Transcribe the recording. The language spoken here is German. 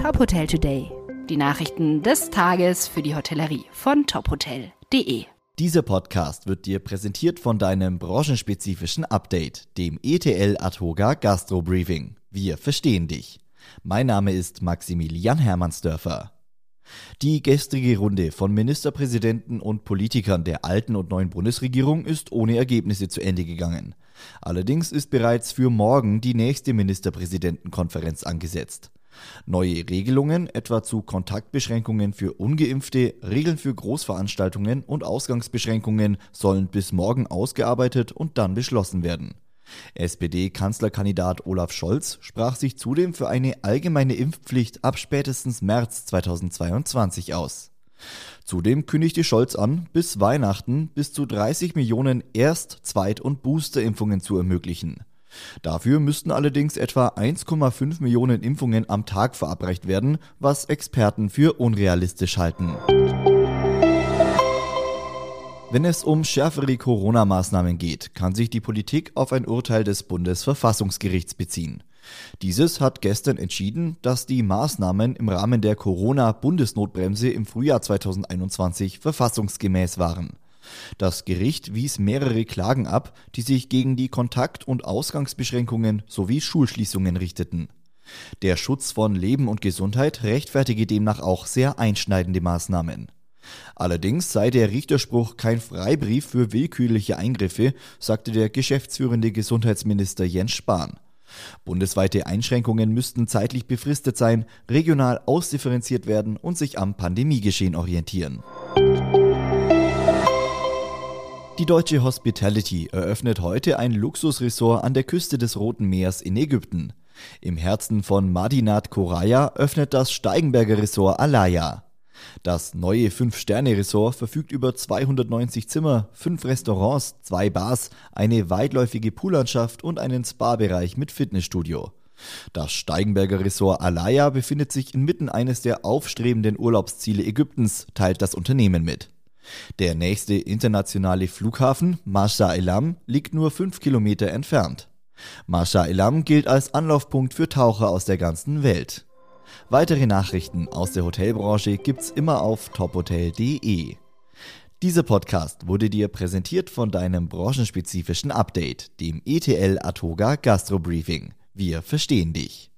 Top Hotel Today. Die Nachrichten des Tages für die Hotellerie von tophotel.de. Dieser Podcast wird dir präsentiert von deinem branchenspezifischen Update, dem ETL Atoga Gastro Briefing. Wir verstehen dich. Mein Name ist Maximilian Hermannsdörfer. Die gestrige Runde von Ministerpräsidenten und Politikern der alten und neuen Bundesregierung ist ohne Ergebnisse zu Ende gegangen. Allerdings ist bereits für morgen die nächste Ministerpräsidentenkonferenz angesetzt. Neue Regelungen, etwa zu Kontaktbeschränkungen für ungeimpfte, Regeln für Großveranstaltungen und Ausgangsbeschränkungen sollen bis morgen ausgearbeitet und dann beschlossen werden. SPD-Kanzlerkandidat Olaf Scholz sprach sich zudem für eine allgemeine Impfpflicht ab spätestens März 2022 aus. Zudem kündigte Scholz an, bis Weihnachten bis zu 30 Millionen Erst-, Zweit- und Boosterimpfungen zu ermöglichen. Dafür müssten allerdings etwa 1,5 Millionen Impfungen am Tag verabreicht werden, was Experten für unrealistisch halten. Wenn es um schärfere Corona-Maßnahmen geht, kann sich die Politik auf ein Urteil des Bundesverfassungsgerichts beziehen. Dieses hat gestern entschieden, dass die Maßnahmen im Rahmen der Corona-Bundesnotbremse im Frühjahr 2021 verfassungsgemäß waren. Das Gericht wies mehrere Klagen ab, die sich gegen die Kontakt- und Ausgangsbeschränkungen sowie Schulschließungen richteten. Der Schutz von Leben und Gesundheit rechtfertige demnach auch sehr einschneidende Maßnahmen. Allerdings sei der Richterspruch kein Freibrief für willkürliche Eingriffe, sagte der geschäftsführende Gesundheitsminister Jens Spahn. Bundesweite Einschränkungen müssten zeitlich befristet sein, regional ausdifferenziert werden und sich am Pandemiegeschehen orientieren. Die deutsche Hospitality eröffnet heute ein Luxusressort an der Küste des Roten Meers in Ägypten. Im Herzen von Madinat Koraya öffnet das Steigenberger Ressort Alaya. Das neue Fünf-Sterne-Ressort verfügt über 290 Zimmer, fünf Restaurants, zwei Bars, eine weitläufige Poollandschaft und einen Spa-Bereich mit Fitnessstudio. Das Steigenberger Ressort Alaya befindet sich inmitten eines der aufstrebenden Urlaubsziele Ägyptens, teilt das Unternehmen mit. Der nächste internationale Flughafen, Masha Elam, liegt nur fünf Kilometer entfernt. Masha Elam gilt als Anlaufpunkt für Taucher aus der ganzen Welt. Weitere Nachrichten aus der Hotelbranche gibt's immer auf tophotel.de. Dieser Podcast wurde dir präsentiert von deinem branchenspezifischen Update, dem ETL Atoga Gastro Briefing. Wir verstehen dich.